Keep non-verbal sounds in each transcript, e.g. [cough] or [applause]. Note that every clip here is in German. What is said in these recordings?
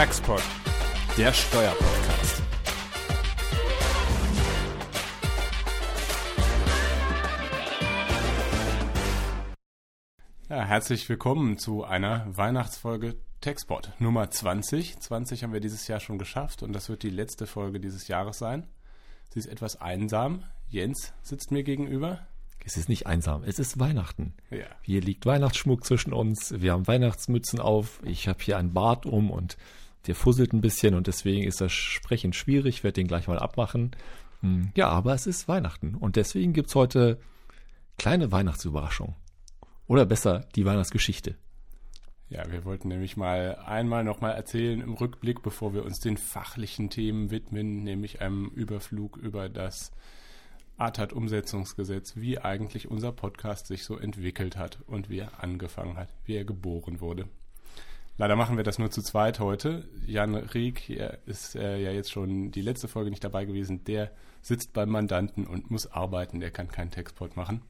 Taxpod, der Steuerpodcast. Ja, herzlich willkommen zu einer Weihnachtsfolge Taxpod Nummer 20. 20 haben wir dieses Jahr schon geschafft und das wird die letzte Folge dieses Jahres sein. Sie ist etwas einsam. Jens sitzt mir gegenüber. Es ist nicht einsam, es ist Weihnachten. Ja. Hier liegt Weihnachtsschmuck zwischen uns, wir haben Weihnachtsmützen auf, ich habe hier einen Bart um und der fusselt ein bisschen und deswegen ist das Sprechen schwierig, ich werde den gleich mal abmachen. Hm, Ja, aber es ist Weihnachten und deswegen gibt's heute kleine Weihnachtsüberraschung. Oder besser, die Weihnachtsgeschichte. Ja, wir wollten nämlich mal einmal nochmal erzählen im Rückblick, bevor wir uns den fachlichen Themen widmen, nämlich einem Überflug über das ATAT-Umsetzungsgesetz, wie eigentlich unser Podcast sich so entwickelt hat und wie er angefangen hat, wie er geboren wurde. Leider machen wir das nur zu zweit heute. Jan Rieck ist äh, ja jetzt schon die letzte Folge nicht dabei gewesen. Der sitzt beim Mandanten und muss arbeiten. Der kann keinen Textport machen.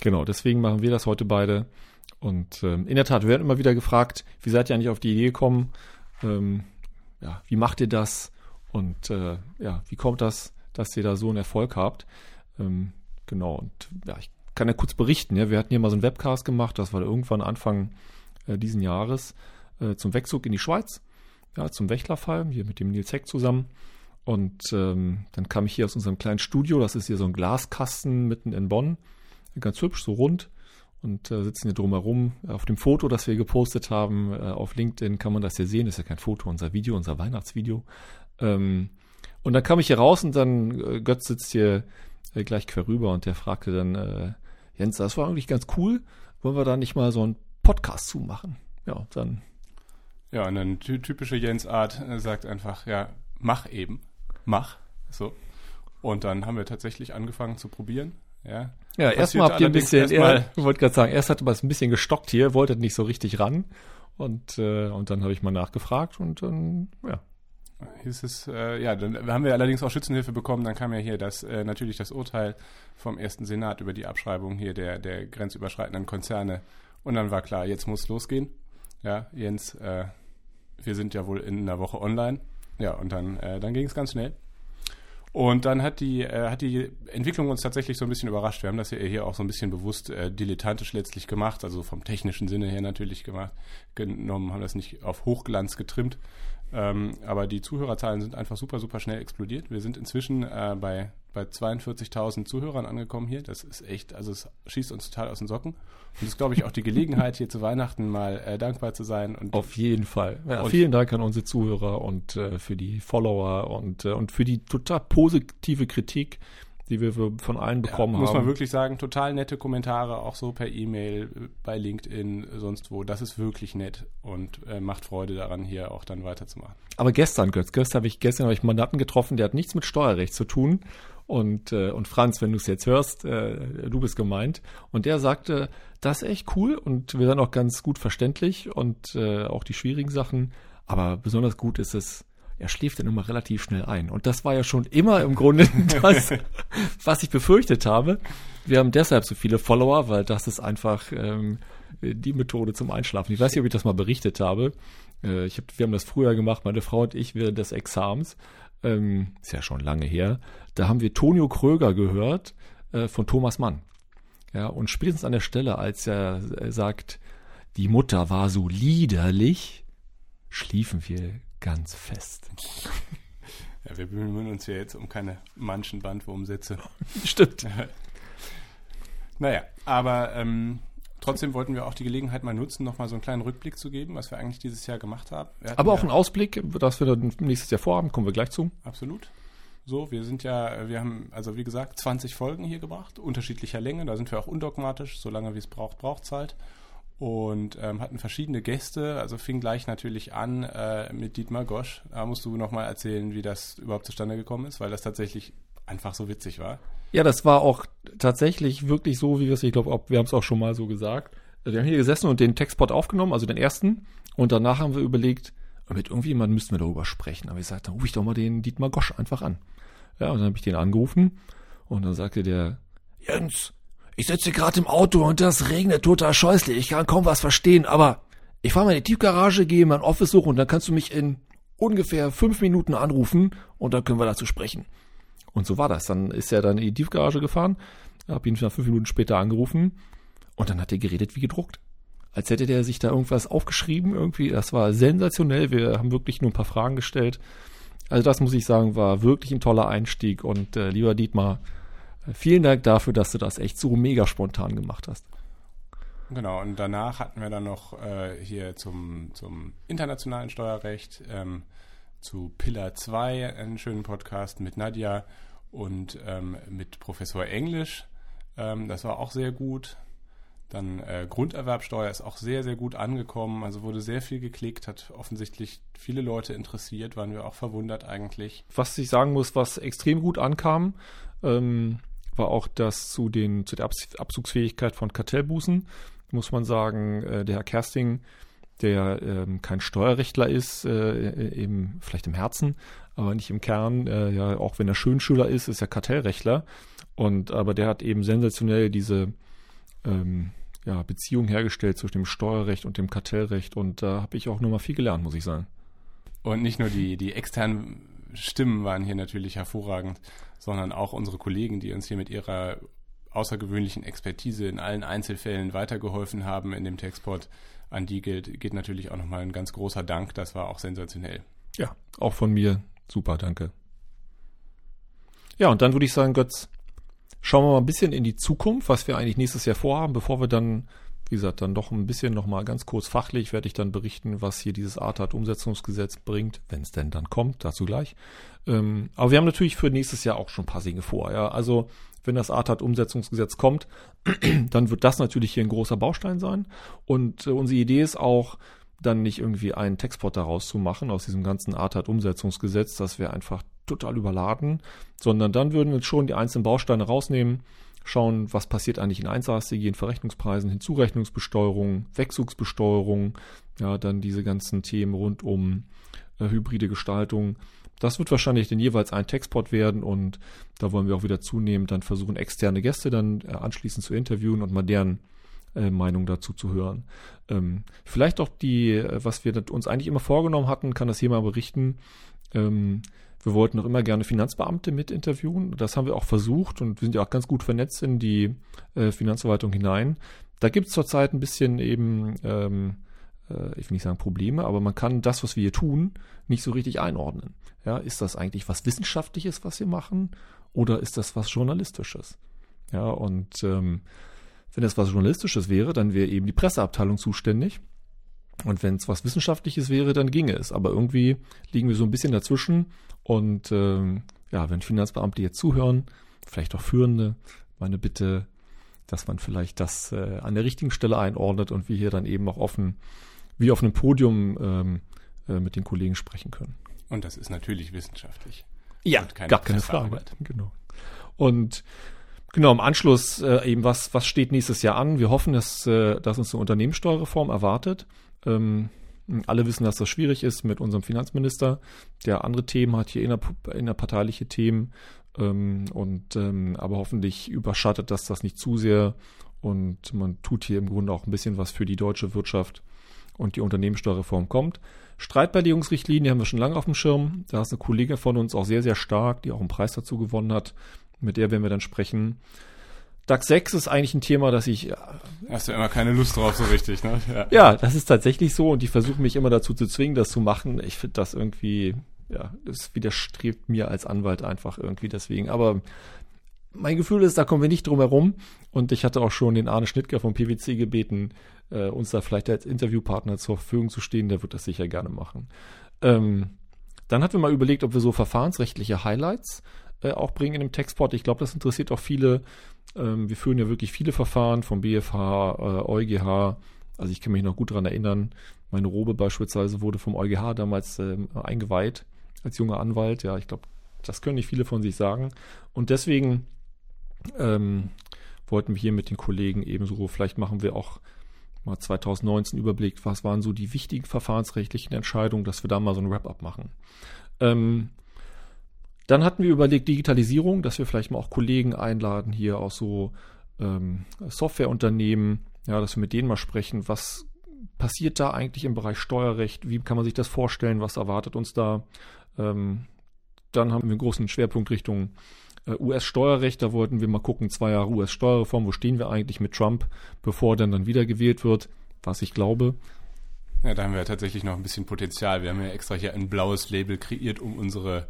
Genau, deswegen machen wir das heute beide. Und ähm, in der Tat, wir werden immer wieder gefragt, wie seid ihr eigentlich auf die Idee gekommen? Ähm, ja, wie macht ihr das? Und äh, ja, wie kommt das, dass ihr da so einen Erfolg habt? Ähm, genau, und ja, ich kann ja kurz berichten. Ja, wir hatten hier mal so einen Webcast gemacht, das war irgendwann Anfang äh, diesen Jahres, äh, zum Wegzug in die Schweiz, ja, zum Wächlerfall, hier mit dem Nils Heck zusammen. Und ähm, dann kam ich hier aus unserem kleinen Studio, das ist hier so ein Glaskasten mitten in Bonn, ganz hübsch, so rund und äh, sitzen hier drumherum. Auf dem Foto, das wir gepostet haben, äh, auf LinkedIn kann man das hier sehen. Das ist ja kein Foto, unser Video, unser Weihnachtsvideo. Ähm, und dann kam ich hier raus und dann äh, Götz sitzt hier äh, gleich quer rüber und der fragte dann, äh, Jens, das war eigentlich ganz cool. Wollen wir da nicht mal so einen Podcast zumachen? Ja, dann Ja, und dann ty typische Jens-Art äh, sagt einfach, ja, mach eben. Mach. So. Und dann haben wir tatsächlich angefangen zu probieren. Ja, Ja, erstmal habt ihr ein bisschen, erstmal- ja, ich wollte gerade sagen, erst hatte man es ein bisschen gestockt hier, wolltet nicht so richtig ran. Und, äh, und dann habe ich mal nachgefragt und dann, ja. hieß es, äh, ja, dann haben wir allerdings auch Schützenhilfe bekommen. Dann kam ja hier das, äh, natürlich das Urteil vom ersten Senat über die Abschreibung hier der, der grenzüberschreitenden Konzerne. Und dann war klar, jetzt muss losgehen. Ja, Jens, äh, wir sind ja wohl in einer Woche online. Ja, und dann, äh, dann ging es ganz schnell. Und dann hat die, äh, hat die Entwicklung uns tatsächlich so ein bisschen überrascht. Wir haben das ja hier auch so ein bisschen bewusst äh, dilettantisch letztlich gemacht, also vom technischen Sinne her natürlich gemacht, genommen, haben das nicht auf Hochglanz getrimmt. Ähm, aber die Zuhörerzahlen sind einfach super, super schnell explodiert. Wir sind inzwischen äh, bei, bei 42.000 Zuhörern angekommen hier. Das ist echt, also es schießt uns total aus den Socken. Und das ist, glaube ich, auch die Gelegenheit, hier zu Weihnachten mal äh, dankbar zu sein. Und Auf jeden Fall. Ja, vielen Dank an unsere Zuhörer und äh, für die Follower und, äh, und für die total positive Kritik, die wir von allen bekommen ja, muss haben. man wirklich sagen, total nette Kommentare, auch so per E-Mail, bei LinkedIn, sonst wo. Das ist wirklich nett und äh, macht Freude daran, hier auch dann weiterzumachen. Aber gestern, Götz, gestern habe ich, gestern habe ich einen Mandanten getroffen, der hat nichts mit Steuerrecht zu tun. Und, äh, und Franz, wenn du es jetzt hörst, äh, du bist gemeint. Und der sagte, das ist echt cool und wir sind auch ganz gut verständlich und äh, auch die schwierigen Sachen. Aber besonders gut ist es, er schläft dann immer relativ schnell ein. Und das war ja schon immer im Grunde [laughs] das, was ich befürchtet habe. Wir haben deshalb so viele Follower, weil das ist einfach ähm, die Methode zum Einschlafen. Ich weiß nicht, ob ich das mal berichtet habe. Äh, ich hab, wir haben das früher gemacht, meine Frau und ich, während des Exams. Ähm, ist ja schon lange her. Da haben wir Tonio Kröger gehört äh, von Thomas Mann. Ja, und spätestens an der Stelle, als er äh, sagt, die Mutter war so liederlich, schliefen wir ganz fest. [laughs] Ja, wir bemühen uns ja jetzt um keine manchen Bandwurmsätze. Stimmt. [laughs] Naja, aber ähm, trotzdem wollten wir auch die Gelegenheit mal nutzen, nochmal so einen kleinen Rückblick zu geben, was wir eigentlich dieses Jahr gemacht haben. Aber auch ja, ein Ausblick, das wir dann nächstes Jahr vorhaben, kommen wir gleich zu. Absolut. So, wir sind ja, wir haben, also wie gesagt, 20 Folgen hier gebracht, unterschiedlicher Länge. Da sind wir auch undogmatisch, solange wie es braucht, braucht's halt. Und ähm, hatten verschiedene Gäste, also fing gleich natürlich an äh, mit Dietmar Gosch. Da musst du nochmal erzählen, wie das überhaupt zustande gekommen ist, weil das tatsächlich einfach so witzig war. Ja, das war auch tatsächlich wirklich so, wie wir es, ich glaube, wir haben es auch schon mal so gesagt. Wir haben hier gesessen und den Textpot aufgenommen, also den ersten. Und danach haben wir überlegt, mit irgendjemandem müssten wir darüber sprechen. Aber ich sagte, dann rufe ich doch mal den Dietmar Gosch einfach an. Ja, und dann habe ich den angerufen und dann sagte der, Jens, ich sitze gerade im Auto und das regnet total scheußlich. Ich kann kaum was verstehen, aber ich fahre mal in die Tiefgarage, gehe in mein Office hoch und dann kannst du mich in ungefähr fünf Minuten anrufen und dann können wir dazu sprechen. Und so war das. Dann ist er dann in die Tiefgarage gefahren, habe ihn fünf Minuten später angerufen und dann hat er geredet wie gedruckt. Als hätte der sich da irgendwas aufgeschrieben irgendwie. Das war sensationell. Wir haben wirklich nur ein paar Fragen gestellt. Also das muss ich sagen, war wirklich ein toller Einstieg. Und äh, lieber Dietmar, äh, vielen Dank dafür, dass du das echt so mega spontan gemacht hast. Genau, und danach hatten wir dann noch äh, hier zum, zum internationalen Steuerrecht ähm, zu Pillar 2 einen schönen Podcast mit Nadja und ähm, mit Professor Englisch. Ähm, das war auch sehr gut. Dann äh, Grunderwerbsteuer ist auch sehr, sehr gut angekommen. Also wurde sehr viel geklickt, hat offensichtlich viele Leute interessiert, waren wir auch verwundert eigentlich. Was ich sagen muss, was extrem gut ankam, ähm, war auch das zu, den, zu der Abzugsfähigkeit von Kartellbußen. Muss man sagen, äh, der Herr Kersting, der ähm, kein Steuerrechtler ist, äh, eben vielleicht im Herzen, aber nicht im Kern, äh, ja, auch wenn er Schönschüler ist, ist er Kartellrechtler. Und aber der hat eben sensationell diese ähm, ja, Beziehung hergestellt zwischen dem Steuerrecht und dem Kartellrecht und da habe ich auch nochmal viel gelernt, muss ich sagen. Und nicht nur die, die externen Stimmen waren hier natürlich hervorragend, sondern auch unsere Kollegen, die uns hier mit ihrer außergewöhnlichen Expertise in allen Einzelfällen weitergeholfen haben in dem Textport. An die gilt, geht natürlich auch nochmal ein ganz großer Dank. Das war auch sensationell. Ja, auch von mir. Super, danke. Ja, und dann würde ich sagen, Götz, Schauen wir mal ein bisschen in die Zukunft, was wir eigentlich nächstes Jahr vorhaben, bevor wir dann, wie gesagt, dann doch ein bisschen nochmal ganz kurz fachlich werde ich dann berichten, was hier dieses ATAT-Umsetzungsgesetz bringt, wenn es denn dann kommt, dazu gleich. Ähm, aber wir haben natürlich für nächstes Jahr auch schon ein paar Dinge vor. Ja? Also wenn das ATAT-Umsetzungsgesetz kommt, [clears throat] dann wird das natürlich hier ein großer Baustein sein. Und äh, unsere Idee ist auch, dann nicht irgendwie einen Textpot daraus zu machen aus diesem ganzen ATAT-Umsetzungsgesetz, dass wir einfach total überladen, sondern dann würden wir schon die einzelnen Bausteine rausnehmen, schauen, was passiert eigentlich in Einzelstrategien, Verrechnungspreisen, Hinzurechnungsbesteuerung, Wegzugsbesteuerung, ja, dann diese ganzen Themen rund um äh, hybride Gestaltung. Das wird wahrscheinlich dann jeweils ein Textpot werden und da wollen wir auch wieder zunehmend dann versuchen, externe Gäste dann äh, anschließend zu interviewen und mal deren äh, Meinung dazu zu hören. Ähm, vielleicht auch die, äh, was wir uns eigentlich immer vorgenommen hatten, kann das hier mal berichten. Ähm, wir wollten noch immer gerne Finanzbeamte mit interviewen. Das haben wir auch versucht und wir sind ja auch ganz gut vernetzt in die Finanzverwaltung hinein. Da gibt es zurzeit ein bisschen eben, ähm, äh, ich will nicht sagen Probleme, aber man kann das, was wir hier tun, nicht so richtig einordnen. Ja, ist das eigentlich was Wissenschaftliches, was wir machen, oder ist das was Journalistisches? Ja, und ähm, wenn das was Journalistisches wäre, dann wäre eben die Presseabteilung zuständig. Und wenn es was Wissenschaftliches wäre, dann ginge es. Aber irgendwie liegen wir so ein bisschen dazwischen und ähm, ja, wenn Finanzbeamte jetzt zuhören, vielleicht auch Führende, meine Bitte, dass man vielleicht das äh, an der richtigen Stelle einordnet und wir hier dann eben auch offen, wie auf einem Podium ähm, äh, mit den Kollegen sprechen können. Und das ist natürlich wissenschaftlich. Ja, keine gar keine Frage. Genau. Und genau im Anschluss äh, eben was was steht nächstes Jahr an? Wir hoffen, dass äh, dass uns eine Unternehmenssteuerreform erwartet. Ähm, alle wissen, dass das schwierig ist mit unserem Finanzminister, der andere Themen hat, hier inner, innerparteiliche Themen. Ähm, und ähm, aber hoffentlich überschattet das das nicht zu sehr. Und man tut hier im Grunde auch ein bisschen was für die deutsche Wirtschaft und die Unternehmenssteuerreform kommt. Streitbeilegungsrichtlinie haben wir schon lange auf dem Schirm. Da ist eine Kollegin von uns auch sehr, sehr stark, die auch einen Preis dazu gewonnen hat. Mit der werden wir dann sprechen. DAX 6 ist eigentlich ein Thema, das ich. Äh, Hast du immer keine Lust drauf, so richtig, ne? Ja. ja, das ist tatsächlich so und die versuchen mich immer dazu zu zwingen, das zu machen. Ich finde das irgendwie, ja, es widerstrebt mir als Anwalt einfach irgendwie deswegen. Aber mein Gefühl ist, da kommen wir nicht drum herum. Und ich hatte auch schon den Arne Schnittger vom PwC gebeten, äh, uns da vielleicht als Interviewpartner zur Verfügung zu stehen. Der wird das sicher gerne machen. Ähm, dann hatten wir mal überlegt, ob wir so verfahrensrechtliche Highlights äh, auch bringen in dem Textport. Ich glaube, das interessiert auch viele. Ähm, wir führen ja wirklich viele Verfahren vom BFH, äh, EuGH. Also ich kann mich noch gut daran erinnern. Meine Robe beispielsweise wurde vom EuGH damals ähm, eingeweiht als junger Anwalt. Ja, ich glaube, das können nicht viele von sich sagen. Und deswegen ähm, wollten wir hier mit den Kollegen ebenso, vielleicht machen wir auch mal 2019 Überblick, was waren so die wichtigen verfahrensrechtlichen Entscheidungen, dass wir da mal so ein Wrap-up machen. Ähm, dann hatten wir überlegt Digitalisierung, dass wir vielleicht mal auch Kollegen einladen hier aus so ähm, Softwareunternehmen, ja, dass wir mit denen mal sprechen, was passiert da eigentlich im Bereich Steuerrecht? Wie kann man sich das vorstellen? Was erwartet uns da? Ähm, dann haben wir einen großen Schwerpunkt Richtung US-Steuerrecht. Da wollten wir mal gucken, zwei Jahre US-Steuerreform, wo stehen wir eigentlich mit Trump, bevor er dann, dann wieder gewählt wird, was ich glaube. Ja, da haben wir tatsächlich noch ein bisschen Potenzial. Wir haben ja extra hier ein blaues Label kreiert, um unsere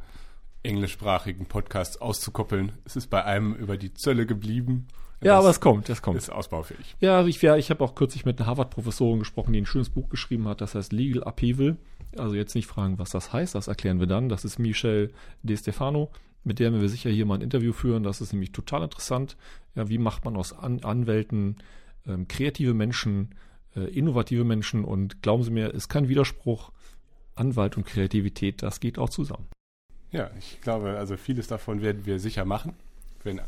englischsprachigen Podcasts auszukoppeln. Es ist bei einem über die Zölle geblieben. Ja, aber es kommt, es kommt. Ist ausbaufähig. Ja, ich, ja, ich habe auch kürzlich mit einer Harvard-Professorin gesprochen, die ein schönes Buch geschrieben hat, das heißt Legal Upheaval. Also jetzt nicht fragen, was das heißt, das erklären wir dann. Das ist Michelle De Stefano, mit der wir sicher hier mal ein Interview führen. Das ist nämlich total interessant. Ja, wie macht man aus An Anwälten ähm, kreative Menschen, äh, innovative Menschen und glauben Sie mir, ist kein Widerspruch. Anwalt und Kreativität, das geht auch zusammen. Ja, ich glaube, also vieles davon werden wir sicher machen. Wenn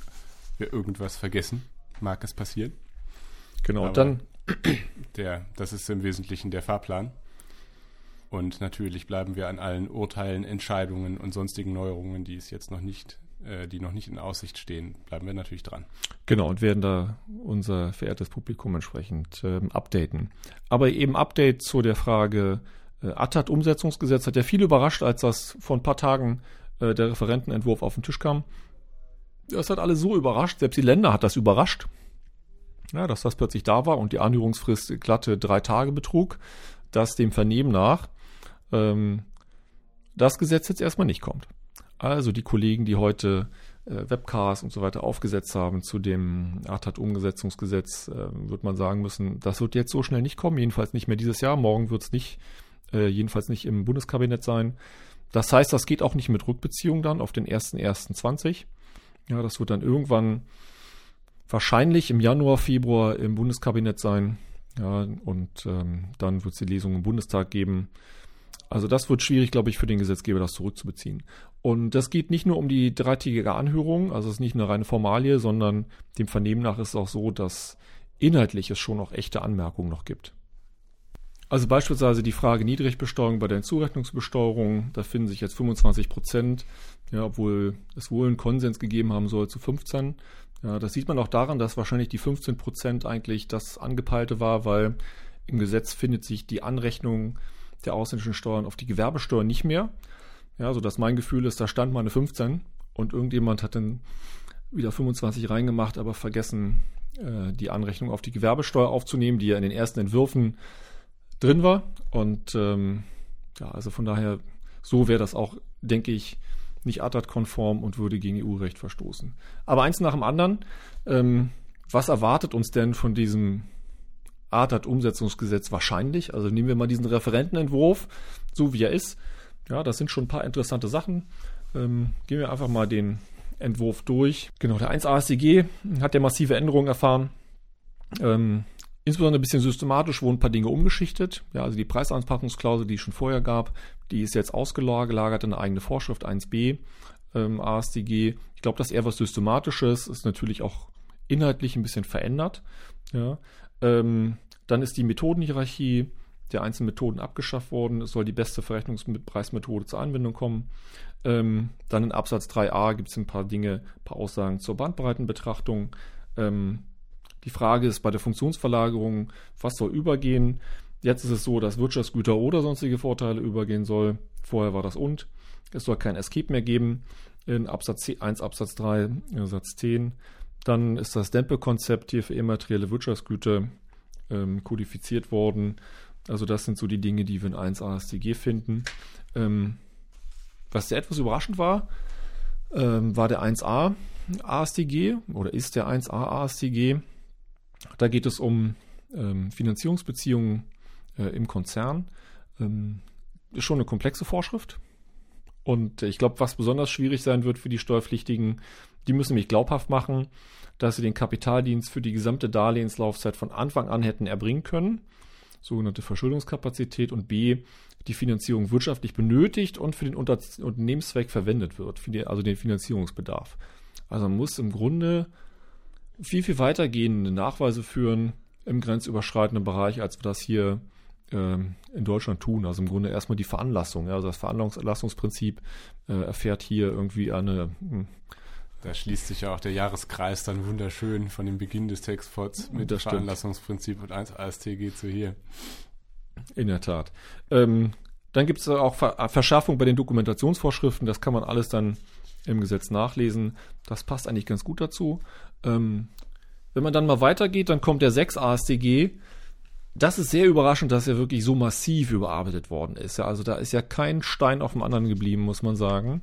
wir irgendwas vergessen, mag es passieren. Genau, Aber dann. Der, das ist im Wesentlichen der Fahrplan. Und natürlich bleiben wir an allen Urteilen, Entscheidungen und sonstigen Neuerungen, die es jetzt noch nicht, äh, die noch nicht in Aussicht stehen, bleiben wir natürlich dran. Genau, und werden da unser verehrtes Publikum entsprechend ähm, updaten. Aber eben Update zu der Frage, äh, ATTAT-Umsetzungsgesetz hat ja viel überrascht, als das vor ein paar Tagen äh, der Referentenentwurf auf den Tisch kam. Das hat alle so überrascht, selbst die Länder hat das überrascht, ja, dass das plötzlich da war und die Anhörungsfrist glatte drei Tage betrug, dass dem Vernehmen nach ähm, das Gesetz jetzt erstmal nicht kommt. Also die Kollegen, die heute äh, Webcasts und so weiter aufgesetzt haben zu dem ATAT-Umsetzungsgesetz, äh, wird man sagen müssen, das wird jetzt so schnell nicht kommen, jedenfalls nicht mehr dieses Jahr, morgen wird es nicht, äh, jedenfalls nicht im Bundeskabinett sein. Das heißt, das geht auch nicht mit Rückbeziehung dann auf den 1.1.20. Ja, das wird dann irgendwann wahrscheinlich im Januar, Februar im Bundeskabinett sein. Ja, und ähm, dann wird es die Lesung im Bundestag geben. Also das wird schwierig, glaube ich, für den Gesetzgeber, das zurückzubeziehen. Und das geht nicht nur um die dreitägige Anhörung, also es ist nicht eine reine Formalie, sondern dem Vernehmen nach ist es auch so, dass inhaltlich es schon noch echte Anmerkungen noch gibt. Also beispielsweise die Frage Niedrigbesteuerung bei der Zurechnungsbesteuerung, da finden sich jetzt 25 Prozent, ja, obwohl es wohl einen Konsens gegeben haben soll zu 15. Ja, das sieht man auch daran, dass wahrscheinlich die 15 Prozent eigentlich das angepeilte war, weil im Gesetz findet sich die Anrechnung der ausländischen Steuern auf die Gewerbesteuer nicht mehr. Ja, so dass mein Gefühl ist, da stand mal eine 15 und irgendjemand hat dann wieder 25 reingemacht, aber vergessen, äh, die Anrechnung auf die Gewerbesteuer aufzunehmen, die ja in den ersten Entwürfen drin war. Und ähm, ja, also von daher, so wäre das auch, denke ich, nicht ATAT-konform und würde gegen EU-Recht verstoßen. Aber eins nach dem anderen, ähm, was erwartet uns denn von diesem ATAT-Umsetzungsgesetz wahrscheinlich? Also nehmen wir mal diesen Referentenentwurf, so wie er ist. Ja, das sind schon ein paar interessante Sachen. Ähm, gehen wir einfach mal den Entwurf durch. Genau, der 1 ASDG hat ja massive Änderungen erfahren. Ähm, Insbesondere ein bisschen systematisch wurden ein paar Dinge umgeschichtet. Ja, also die Preisanpassungsklausel, die es schon vorher gab, die ist jetzt ausgelagert in eine eigene Vorschrift 1b ähm, ASDG. Ich glaube, das ist eher was Systematisches, ist natürlich auch inhaltlich ein bisschen verändert. Ja. Ähm, dann ist die Methodenhierarchie der einzelnen Methoden abgeschafft worden. Es soll die beste Verrechnungspreismethode zur Anwendung kommen. Ähm, dann in Absatz 3a gibt es ein paar Dinge, ein paar Aussagen zur Bandbreitenbetrachtung. Ähm, die Frage ist bei der Funktionsverlagerung, was soll übergehen? Jetzt ist es so, dass Wirtschaftsgüter oder sonstige Vorteile übergehen soll. Vorher war das und. Es soll kein Escape mehr geben in Absatz 1, Absatz 3, Satz 10. Dann ist das Dempelkonzept hier für immaterielle Wirtschaftsgüter ähm, kodifiziert worden. Also das sind so die Dinge, die wir in 1 AStG finden. Ähm, was sehr etwas überraschend war, ähm, war der 1a AStG oder ist der 1a AStG. Da geht es um ähm, Finanzierungsbeziehungen äh, im Konzern. Ähm, ist schon eine komplexe Vorschrift. Und ich glaube, was besonders schwierig sein wird für die Steuerpflichtigen, die müssen nämlich glaubhaft machen, dass sie den Kapitaldienst für die gesamte Darlehenslaufzeit von Anfang an hätten erbringen können. Sogenannte Verschuldungskapazität und B, die Finanzierung wirtschaftlich benötigt und für den Unter Unternehmenszweck verwendet wird, also den Finanzierungsbedarf. Also man muss im Grunde viel, viel weitergehende Nachweise führen im grenzüberschreitenden Bereich, als wir das hier ähm, in Deutschland tun. Also im Grunde erstmal die Veranlassung. Ja, also das Veranlassungsprinzip äh, erfährt hier irgendwie eine. Da schließt sich ja auch der Jahreskreis dann wunderschön von dem Beginn des Textforts mit dem Veranlassungsprinzip und 1 AST geht so hier. In der Tat. Ähm, dann gibt es auch Ver Verschärfung bei den Dokumentationsvorschriften. Das kann man alles dann im Gesetz nachlesen. Das passt eigentlich ganz gut dazu. Ähm, wenn man dann mal weitergeht, dann kommt der 6 ASDG. Das ist sehr überraschend, dass er wirklich so massiv überarbeitet worden ist. Ja, also da ist ja kein Stein auf dem anderen geblieben, muss man sagen.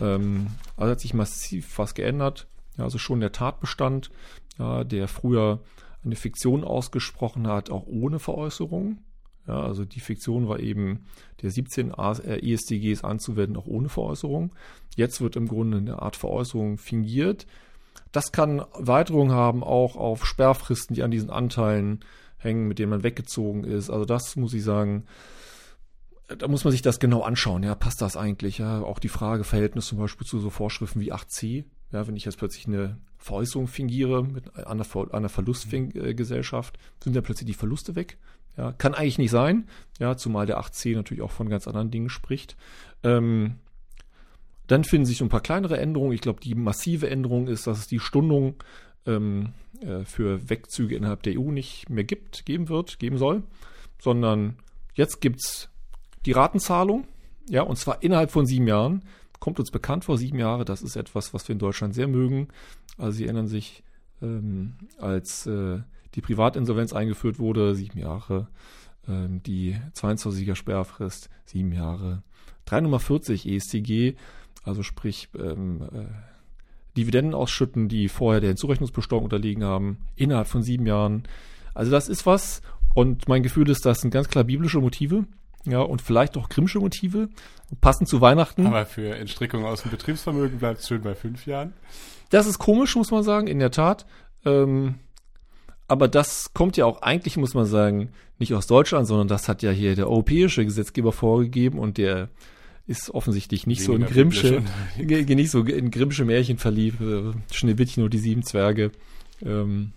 Ähm, also hat sich massiv was geändert. Ja, also schon der Tatbestand, ja, der früher eine Fiktion ausgesprochen hat, auch ohne Veräußerung. Ja, also die Fiktion war eben der 17 ESDGs anzuwenden, auch ohne Veräußerung. Jetzt wird im Grunde eine Art Veräußerung fingiert. Das kann Weiterungen haben, auch auf Sperrfristen, die an diesen Anteilen hängen, mit denen man weggezogen ist. Also das muss ich sagen, da muss man sich das genau anschauen. Ja, passt das eigentlich? Ja, auch die Frage Verhältnis zum Beispiel zu so Vorschriften wie 8c. Ja, wenn ich jetzt plötzlich eine Veräußerung fingiere mit einer, einer Verlustgesellschaft, sind dann plötzlich die Verluste weg. Ja, kann eigentlich nicht sein. Ja, zumal der 8c natürlich auch von ganz anderen Dingen spricht. Ähm, dann finden sich so ein paar kleinere Änderungen. Ich glaube, die massive Änderung ist, dass es die Stundung ähm, äh, für Wegzüge innerhalb der EU nicht mehr gibt, geben wird, geben soll, sondern jetzt gibt es die Ratenzahlung, ja, und zwar innerhalb von sieben Jahren. Kommt uns bekannt vor, sieben Jahre, das ist etwas, was wir in Deutschland sehr mögen. Also Sie erinnern sich, ähm, als äh, die Privatinsolvenz eingeführt wurde, sieben Jahre, ähm, die 22er Sperrfrist, sieben Jahre, 3 Nummer 40 ESTG, also sprich ähm, äh, Dividenden ausschütten, die vorher der Hinzurechnungsbesteuerung unterliegen haben, innerhalb von sieben Jahren. Also das ist was und mein Gefühl ist, das sind ganz klar biblische Motive. Ja, und vielleicht auch Grimmsche Motive, passend zu Weihnachten. Aber für Entstrickung aus dem Betriebsvermögen bleibt es schön bei fünf Jahren. Das ist komisch, muss man sagen, in der Tat. Ähm, aber das kommt ja auch eigentlich, muss man sagen, nicht aus Deutschland, sondern das hat ja hier der europäische Gesetzgeber vorgegeben und der ist offensichtlich nicht Weniger so in Grimmsche, nicht so in Grimmsche Märchen verliebt, äh, Schneewittchen und die sieben Zwerge. Ähm,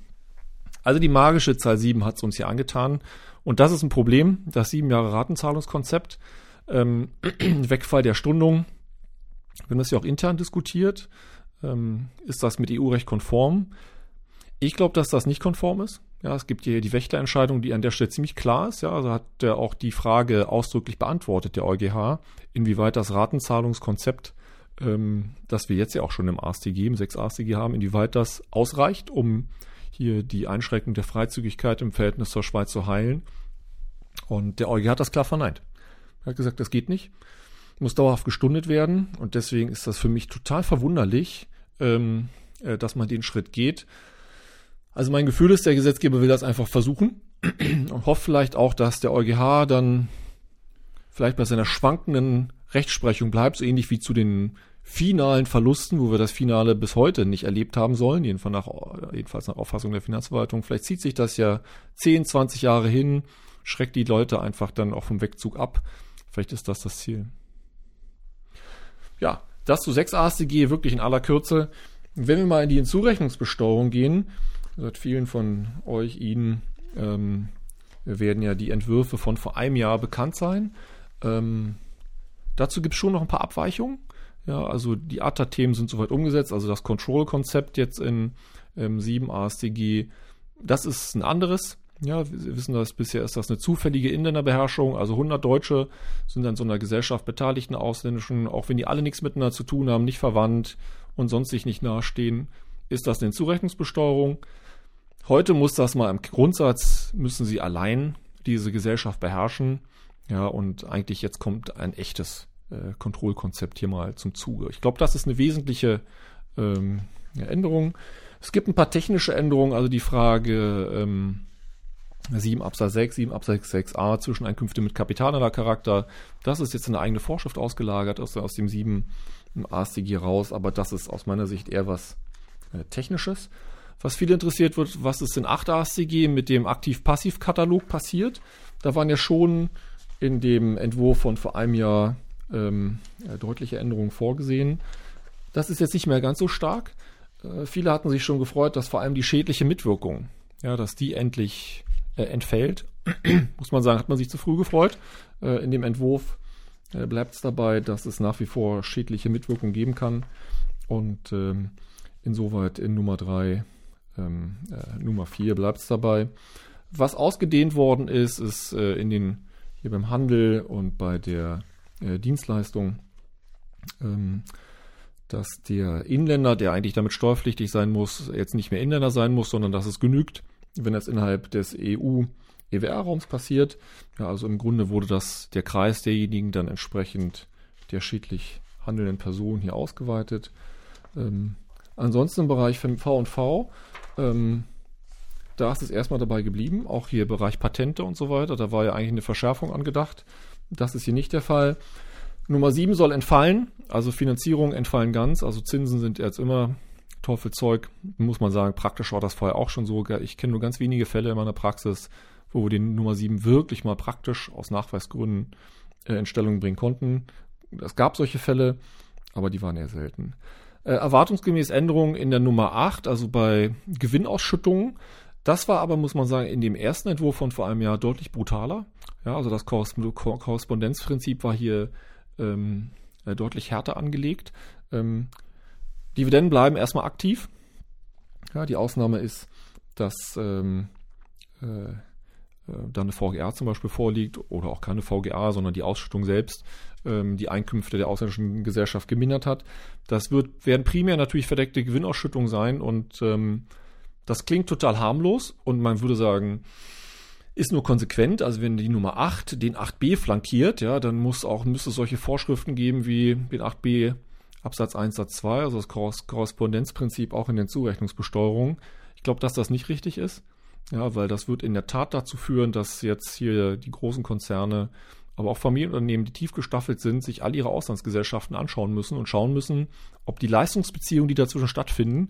also die magische Zahl sieben hat es uns hier angetan. Und das ist ein Problem, das sieben Jahre Ratenzahlungskonzept, ähm, [clears throat] Wegfall der Stundung. Wir haben das ja auch intern diskutiert. Ähm, ist das mit EU-Recht konform? Ich glaube, dass das nicht konform ist. Ja, es gibt hier die Wächterentscheidung, die an der Stelle ziemlich klar ist. Ja, also hat er auch die Frage ausdrücklich beantwortet, der EuGH, inwieweit das Ratenzahlungskonzept, ähm, das wir jetzt ja auch schon im AStG, im 6 AStG haben, inwieweit das ausreicht, um hier die Einschränkung der Freizügigkeit im Verhältnis zur Schweiz zu heilen. Und der EuGH hat das klar verneint. Er hat gesagt, das geht nicht, muss dauerhaft gestundet werden. Und deswegen ist das für mich total verwunderlich, ähm, äh, dass man den Schritt geht. Also mein Gefühl ist, der Gesetzgeber will das einfach versuchen [clears throat] und hofft vielleicht auch, dass der EuGH dann vielleicht bei seiner schwankenden Rechtsprechung bleibt, so ähnlich wie zu den finalen Verlusten, wo wir das Finale bis heute nicht erlebt haben sollen, jedenfalls nach, jedenfalls nach Auffassung der Finanzverwaltung. Vielleicht zieht sich das ja 10, 20 Jahre hin, schreckt die Leute einfach dann auch vom Wegzug ab. Vielleicht ist das das Ziel. Ja, das zu 6 AStG wirklich in aller Kürze. Wenn wir mal in die Hinzurechnungsbesteuerung gehen, Seit vielen von euch, Ihnen, ähm, werden ja die Entwürfe von vor einem Jahr bekannt sein. Ähm, dazu gibt es schon noch ein paar Abweichungen. Ja, also die ATA-Themen sind soweit umgesetzt. Also das Control-Konzept jetzt in ähm, 7 ASTG, das ist ein anderes. Ja, wir wissen das bisher ist das eine zufällige Inländerbeherrschung. Also 100 Deutsche sind an so einer Gesellschaft beteiligten ausländischen, auch wenn die alle nichts miteinander zu tun haben, nicht verwandt und sonst sich nicht nahestehen, ist das eine Zurechnungsbesteuerung. Heute muss das mal im Grundsatz, müssen sie allein diese Gesellschaft beherrschen. Ja, und eigentlich jetzt kommt ein echtes äh, Kontrollkonzept hier mal zum Zuge. Ich glaube, das ist eine wesentliche ähm, Änderung. Es gibt ein paar technische Änderungen, also die Frage ähm, 7 Absatz 6, 7 Absatz 6a Zwischeneinkünfte mit Kapitalanlagecharakter. Das ist jetzt eine eigene Vorschrift ausgelagert aus, aus dem 7 AStG raus, aber das ist aus meiner Sicht eher was äh, Technisches was viel interessiert wird, was ist in 8 ASCG mit dem Aktiv-Passiv-Katalog passiert. Da waren ja schon in dem Entwurf von vor einem Jahr ähm, ja, deutliche Änderungen vorgesehen. Das ist jetzt nicht mehr ganz so stark. Äh, viele hatten sich schon gefreut, dass vor allem die schädliche Mitwirkung, ja, dass die endlich äh, entfällt. [clears throat] Muss man sagen, hat man sich zu früh gefreut. Äh, in dem Entwurf äh, bleibt es dabei, dass es nach wie vor schädliche Mitwirkung geben kann. Und ähm, insoweit in Nummer 3 ähm, äh, Nummer 4 bleibt es dabei. Was ausgedehnt worden ist, ist äh, in den hier beim Handel und bei der äh, Dienstleistung, ähm, dass der Inländer, der eigentlich damit steuerpflichtig sein muss, jetzt nicht mehr Inländer sein muss, sondern dass es genügt, wenn das innerhalb des EU EWR-Raums passiert. Ja, also im Grunde wurde das der Kreis derjenigen dann entsprechend der schädlich handelnden Personen hier ausgeweitet. Ähm, ansonsten im Bereich V&V, ähm, da ist es erstmal dabei geblieben, auch hier Bereich Patente und so weiter, da war ja eigentlich eine Verschärfung angedacht. Das ist hier nicht der Fall. Nummer 7 soll entfallen, also Finanzierungen entfallen ganz, also Zinsen sind jetzt immer Teufelzeug, muss man sagen, praktisch war das vorher auch schon so. Ich kenne nur ganz wenige Fälle in meiner Praxis, wo wir den Nummer 7 wirklich mal praktisch aus Nachweisgründen äh, in Stellung bringen konnten. Es gab solche Fälle, aber die waren eher selten. Äh, erwartungsgemäß Änderungen in der Nummer 8, also bei Gewinnausschüttungen. Das war aber, muss man sagen, in dem ersten Entwurf von vor einem Jahr deutlich brutaler. Ja, also das Korrespondenzprinzip war hier ähm, äh, deutlich härter angelegt. Ähm, Dividenden bleiben erstmal aktiv. Ja, die Ausnahme ist, dass ähm, äh, äh, dann eine VGA zum Beispiel vorliegt oder auch keine VGA, sondern die Ausschüttung selbst ähm, die Einkünfte der ausländischen Gesellschaft gemindert hat. Das wird, werden primär natürlich verdeckte Gewinnausschüttungen sein und ähm, das klingt total harmlos und man würde sagen, ist nur konsequent. Also wenn die Nummer 8 den 8b flankiert, ja, dann muss auch, müsste es solche Vorschriften geben wie den 8b Absatz 1 Satz 2, also das Korrespondenzprinzip auch in den Zurechnungsbesteuerungen. Ich glaube, dass das nicht richtig ist. Ja, weil das wird in der Tat dazu führen, dass jetzt hier die großen Konzerne, aber auch Familienunternehmen, die tief gestaffelt sind, sich all ihre Auslandsgesellschaften anschauen müssen und schauen müssen, ob die Leistungsbeziehungen, die dazwischen stattfinden,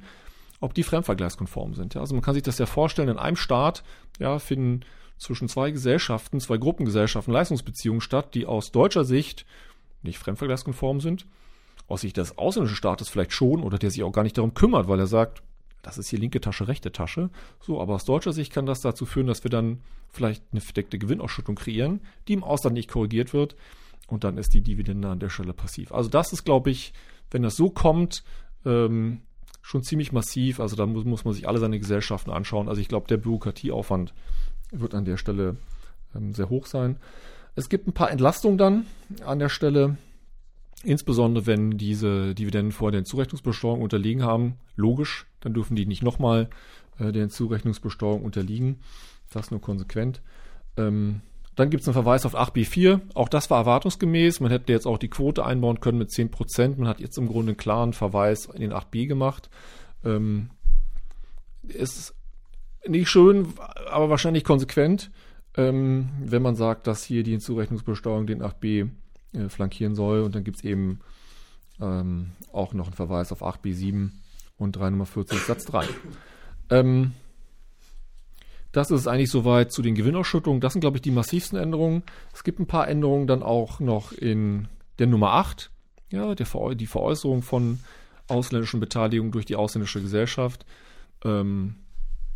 ob die fremdvergleichskonform sind. Ja, also man kann sich das ja vorstellen, in einem Staat ja, finden zwischen zwei Gesellschaften, zwei Gruppengesellschaften Leistungsbeziehungen statt, die aus deutscher Sicht nicht fremdvergleichskonform sind. Aus Sicht des ausländischen Staates vielleicht schon oder der sich auch gar nicht darum kümmert, weil er sagt, das ist hier linke Tasche, rechte Tasche. So, aber aus deutscher Sicht kann das dazu führen, dass wir dann vielleicht eine verdeckte Gewinnausschüttung kreieren, die im Ausland nicht korrigiert wird. Und dann ist die Dividende an der Stelle passiv. Also das ist, glaube ich, wenn das so kommt, ähm, schon ziemlich massiv. Also da muss, muss man sich alle seine Gesellschaften anschauen. Also ich glaube, der Bürokratieaufwand wird an der Stelle ähm, sehr hoch sein. Es gibt ein paar Entlastungen dann an der Stelle. Insbesondere wenn diese Dividenden vorher den Zurechnungsbesteuerung unterliegen haben, logisch, dann dürfen die nicht nochmal äh, der Zurechnungsbesteuerung unterliegen. Das nur konsequent. Ähm, dann gibt es einen Verweis auf 8b4. Auch das war erwartungsgemäß. Man hätte jetzt auch die Quote einbauen können mit 10%. Man hat jetzt im Grunde einen klaren Verweis in den 8b gemacht. Ähm, ist nicht schön, aber wahrscheinlich konsequent, ähm, wenn man sagt, dass hier die Hinzurechnungsbesteuerung den 8b äh, flankieren soll. Und dann gibt es eben ähm, auch noch einen Verweis auf 8b7 und 3 Nummer 40 Satz 3. Ähm, das ist eigentlich soweit zu den Gewinnausschüttungen. Das sind, glaube ich, die massivsten Änderungen. Es gibt ein paar Änderungen dann auch noch in der Nummer 8, ja, der, die Veräußerung von ausländischen Beteiligungen durch die ausländische Gesellschaft. Ähm,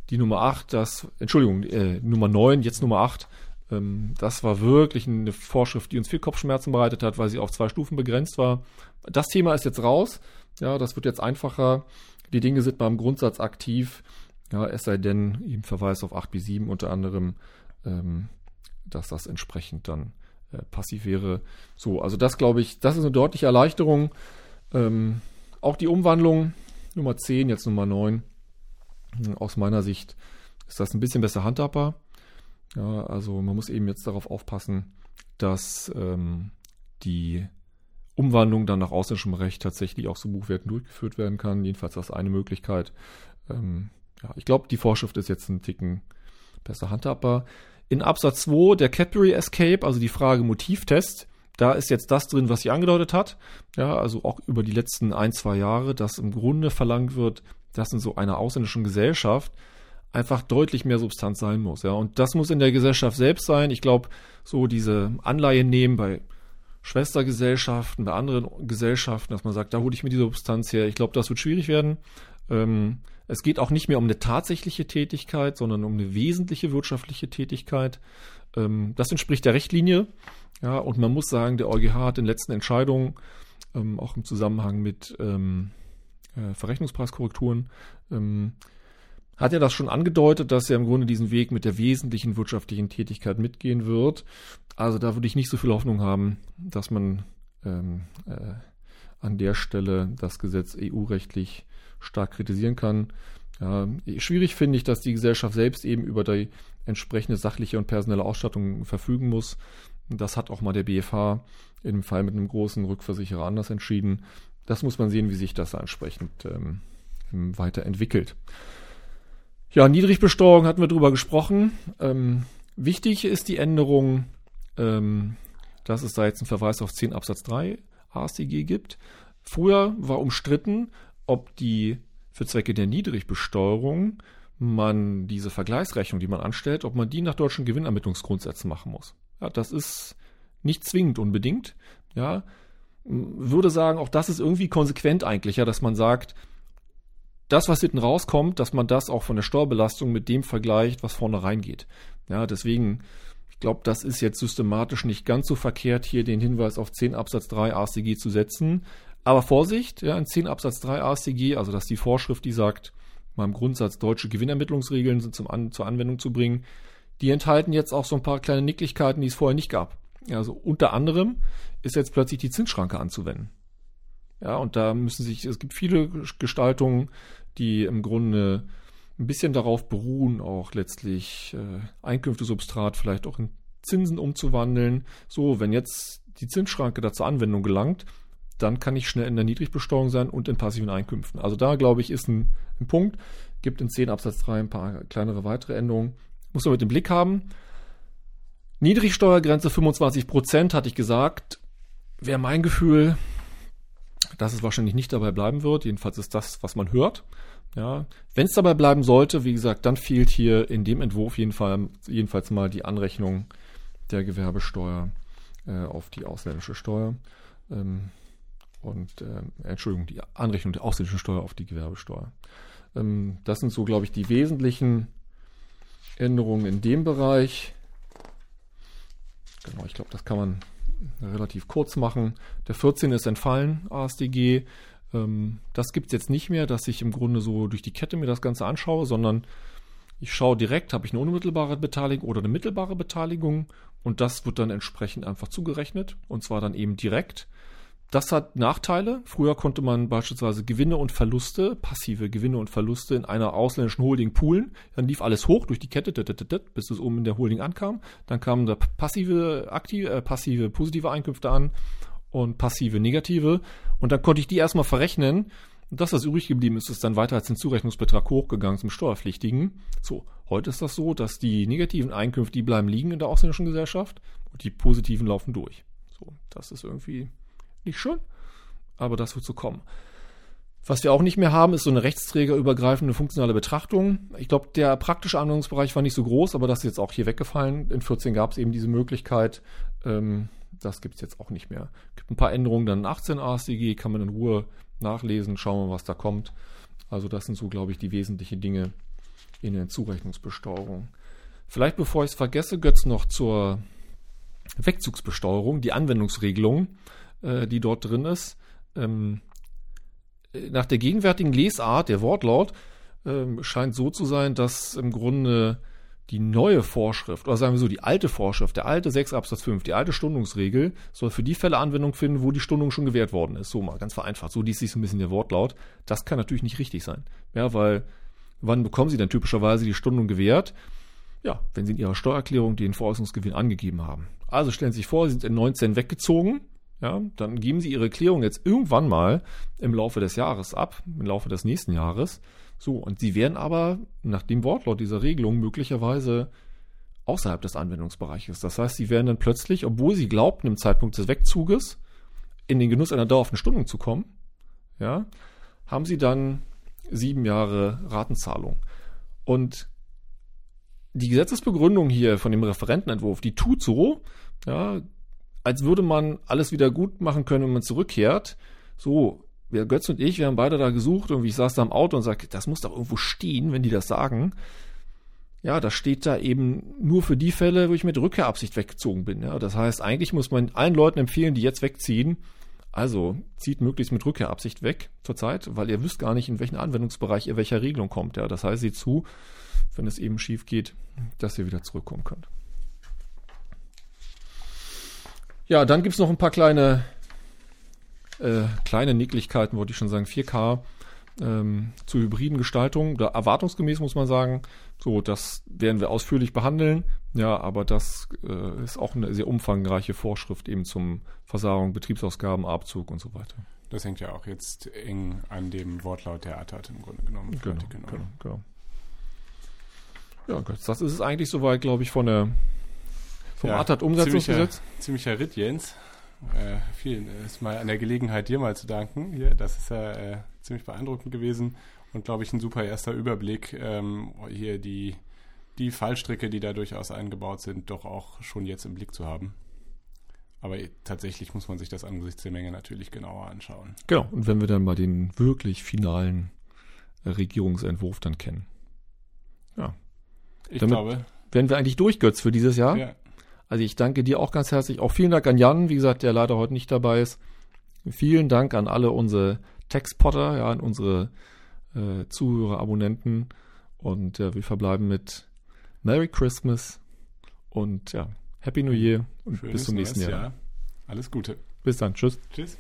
die Nummer 8, das, Entschuldigung, äh, Nummer 9, jetzt Nummer 8, ähm, das war wirklich eine Vorschrift, die uns viel Kopfschmerzen bereitet hat, weil sie auf zwei Stufen begrenzt war. Das Thema ist jetzt raus. Ja, das wird jetzt einfacher. Die Dinge sind beim Grundsatz aktiv. Ja, es sei denn, im Verweis auf 8 bis 7 unter anderem, ähm, dass das entsprechend dann äh, passiv wäre. So, also das glaube ich, das ist eine deutliche Erleichterung. Ähm, auch die Umwandlung Nummer 10, jetzt Nummer 9. Aus meiner Sicht ist das ein bisschen besser handhabbar. Ja, also man muss eben jetzt darauf aufpassen, dass ähm, die Umwandlung dann nach ausländischem Recht tatsächlich auch zu Buchwerten durchgeführt werden kann. Jedenfalls das eine Möglichkeit. Ähm, ja, ich glaube, die Vorschrift ist jetzt ein Ticken besser handhabbar. In Absatz 2 der Cadbury Escape, also die Frage Motivtest, da ist jetzt das drin, was sie angedeutet hat. Ja, also auch über die letzten ein, zwei Jahre, dass im Grunde verlangt wird, dass in so einer ausländischen Gesellschaft einfach deutlich mehr Substanz sein muss. Ja, und das muss in der Gesellschaft selbst sein. Ich glaube, so diese Anleihen nehmen bei Schwestergesellschaften, bei anderen Gesellschaften, dass man sagt, da hole ich mir die Substanz her. Ich glaube, das wird schwierig werden. Ähm, es geht auch nicht mehr um eine tatsächliche Tätigkeit, sondern um eine wesentliche wirtschaftliche Tätigkeit. Ähm, das entspricht der Rechtlinie. Ja, und man muss sagen, der EuGH hat in letzten Entscheidungen, ähm, auch im Zusammenhang mit ähm, äh, Verrechnungspreiskorrekturen, ähm, hat er das schon angedeutet, dass er im Grunde diesen Weg mit der wesentlichen wirtschaftlichen Tätigkeit mitgehen wird. Also da würde ich nicht so viel Hoffnung haben, dass man ähm, äh, an der Stelle das Gesetz EU-rechtlich stark kritisieren kann. Ja, schwierig finde ich, dass die Gesellschaft selbst eben über die entsprechende sachliche und personelle Ausstattung verfügen muss. Das hat auch mal der BFH im Fall mit einem großen Rückversicherer anders entschieden. Das muss man sehen, wie sich das entsprechend ähm, weiterentwickelt. Ja, Niedrigbesteuerung hatten wir drüber gesprochen. Ähm, wichtig ist die Änderung, ähm, dass es da jetzt einen Verweis auf 10 Absatz 3 AStG gibt. Früher war umstritten, ob die für Zwecke der Niedrigbesteuerung man diese Vergleichsrechnung, die man anstellt, ob man die nach deutschen Gewinnermittlungsgrundsätzen machen muss. Ja, das ist nicht zwingend unbedingt. Ja, würde sagen, auch das ist irgendwie konsequent eigentlich, ja, dass man sagt, das, was hinten rauskommt, dass man das auch von der Steuerbelastung mit dem vergleicht, was vorne reingeht. Ja, deswegen, ich glaube, das ist jetzt systematisch nicht ganz so verkehrt, hier den Hinweis auf 10 Absatz 3 AStG zu setzen. Aber Vorsicht, ja, in 10 Absatz 3 AStG, also dass die Vorschrift, die sagt, mal im Grundsatz deutsche Gewinnermittlungsregeln sind zum An zur Anwendung zu bringen, die enthalten jetzt auch so ein paar kleine Nicklichkeiten, die es vorher nicht gab. Also unter anderem ist jetzt plötzlich die Zinsschranke anzuwenden. Ja, und da müssen sich, es gibt viele Gestaltungen, die im Grunde ein bisschen darauf beruhen, auch letztlich äh, Einkünftesubstrat vielleicht auch in Zinsen umzuwandeln. So, wenn jetzt die Zinsschranke da zur Anwendung gelangt, dann kann ich schnell in der Niedrigbesteuerung sein und in passiven Einkünften. Also da, glaube ich, ist ein, ein Punkt. Gibt in 10 Absatz 3 ein paar kleinere weitere Änderungen. Muss man mit dem Blick haben. Niedrigsteuergrenze 25 Prozent, hatte ich gesagt, wäre mein Gefühl, dass es wahrscheinlich nicht dabei bleiben wird. Jedenfalls ist das, was man hört. Ja, wenn es dabei bleiben sollte, wie gesagt, dann fehlt hier in dem Entwurf jeden Fall, jedenfalls mal die Anrechnung der Gewerbesteuer äh, auf die ausländische Steuer. Ähm, und äh, Entschuldigung, die Anrechnung der ausländischen Steuer auf die Gewerbesteuer. Ähm, das sind so, glaube ich, die wesentlichen Änderungen in dem Bereich. Genau, ich glaube, das kann man relativ kurz machen. Der 14 ist entfallen, ASDG. Ähm, das gibt es jetzt nicht mehr, dass ich im Grunde so durch die Kette mir das Ganze anschaue, sondern ich schaue direkt, habe ich eine unmittelbare Beteiligung oder eine mittelbare Beteiligung und das wird dann entsprechend einfach zugerechnet und zwar dann eben direkt. Das hat Nachteile. Früher konnte man beispielsweise Gewinne und Verluste, passive Gewinne und Verluste in einer ausländischen Holding poolen. Dann lief alles hoch durch die Kette, bis es oben in der Holding ankam. Dann kamen da passive, aktive, äh, passive, positive Einkünfte an und passive, negative. Und dann konnte ich die erstmal verrechnen. Und das, was übrig geblieben ist, ist dann weiter als den Zurechnungsbetrag hochgegangen zum Steuerpflichtigen. So, heute ist das so, dass die negativen Einkünfte, die bleiben liegen in der ausländischen Gesellschaft und die positiven laufen durch. So, das ist irgendwie nicht schön, aber das wird so kommen. Was wir auch nicht mehr haben, ist so eine rechtsträgerübergreifende funktionale Betrachtung. Ich glaube, der praktische Anwendungsbereich war nicht so groß, aber das ist jetzt auch hier weggefallen. In 14 gab es eben diese Möglichkeit. Ähm, das gibt es jetzt auch nicht mehr. Es gibt ein paar Änderungen dann in 18 ASDG, kann man in Ruhe nachlesen, schauen wir, was da kommt. Also das sind so, glaube ich, die wesentlichen Dinge in der Zurechnungsbesteuerung. Vielleicht bevor ich es vergesse, Götz noch zur Wegzugsbesteuerung, die Anwendungsregelung äh, die dort drin ist. Ähm, nach der gegenwärtigen Lesart, der Wortlaut, ähm, scheint so zu sein, dass im Grunde die neue Vorschrift, oder sagen wir so, die alte Vorschrift, der alte 6 Absatz 5, die alte Stundungsregel, soll für die Fälle Anwendung finden, wo die Stundung schon gewährt worden ist. So mal ganz vereinfacht. So liest sich so ein bisschen der Wortlaut. Das kann natürlich nicht richtig sein. Ja, weil wann bekommen Sie denn typischerweise die Stundung gewährt? Ja, wenn Sie in Ihrer Steuererklärung den Veräußerungsgewinn angegeben haben. Also stellen Sie sich vor, Sie sind in 19 weggezogen, ja, dann geben Sie Ihre Klärung jetzt irgendwann mal im Laufe des Jahres ab, im Laufe des nächsten Jahres. So, und Sie werden aber nach dem Wortlaut dieser Regelung möglicherweise außerhalb des Anwendungsbereiches. Das heißt, Sie werden dann plötzlich, obwohl Sie glaubten, im Zeitpunkt des Wegzuges in den Genuss einer dauerhaften Stundung zu kommen, ja, haben Sie dann sieben Jahre Ratenzahlung. Und die Gesetzesbegründung hier von dem Referentenentwurf, die tut so, ja, als würde man alles wieder gut machen können, wenn man zurückkehrt. So, wir, Götz und ich, wir haben beide da gesucht und ich saß da im Auto und sagte, das muss doch irgendwo stehen, wenn die das sagen. Ja, das steht da eben nur für die Fälle, wo ich mit Rückkehrabsicht weggezogen bin. Ja, das heißt, eigentlich muss man allen Leuten empfehlen, die jetzt wegziehen, also zieht möglichst mit Rückkehrabsicht weg zurzeit, weil ihr wisst gar nicht, in welchen Anwendungsbereich ihr welcher Regelung kommt. Ja, das heißt, seht zu, wenn es eben schief geht, dass ihr wieder zurückkommen könnt. Ja, dann gibt's noch ein paar kleine, äh, kleine Nicklichkeiten, wollte ich schon sagen, 4K ähm, zu hybriden Gestaltungen. Da erwartungsgemäß muss man sagen, so, das werden wir ausführlich behandeln. Ja, aber das äh, ist auch eine sehr umfangreiche Vorschrift eben zum Versagung, Betriebsausgaben, Abzug und so weiter. Das hängt ja auch jetzt eng an dem Wortlaut der ATAT im Grunde genommen. Genau, genau, genau. Ja, das ist es eigentlich soweit, glaube ich, von der vom ja, ATAT-Umsetzungsgesetz. Ziemlicher, ziemlicher Ritt, Jens. Äh, vielen ist mal an der Gelegenheit, dir mal zu danken. Hier, das ist ja äh, ziemlich beeindruckend gewesen und glaube ich ein super erster Überblick, ähm, hier die, die Fallstricke, die da durchaus eingebaut sind, doch auch schon jetzt im Blick zu haben. Aber tatsächlich muss man sich das angesichts der Menge natürlich genauer anschauen. Genau, und wenn wir dann mal den wirklich finalen äh, Regierungsentwurf dann kennen. Ja. Ich Damit glaube. Werden wir eigentlich durch, Götz, für dieses Jahr? Ja. Also ich danke dir auch ganz herzlich. Auch vielen Dank an Jan, wie gesagt, der leider heute nicht dabei ist. Vielen Dank an alle unsere Textpotter, ja, an unsere äh, Zuhörer, Abonnenten. Und ja, wir verbleiben mit Merry Christmas und ja, Happy New Year und Schönes bis zum nächsten Jahr. Jahr. Alles Gute. Bis dann. Tschüss. Tschüss.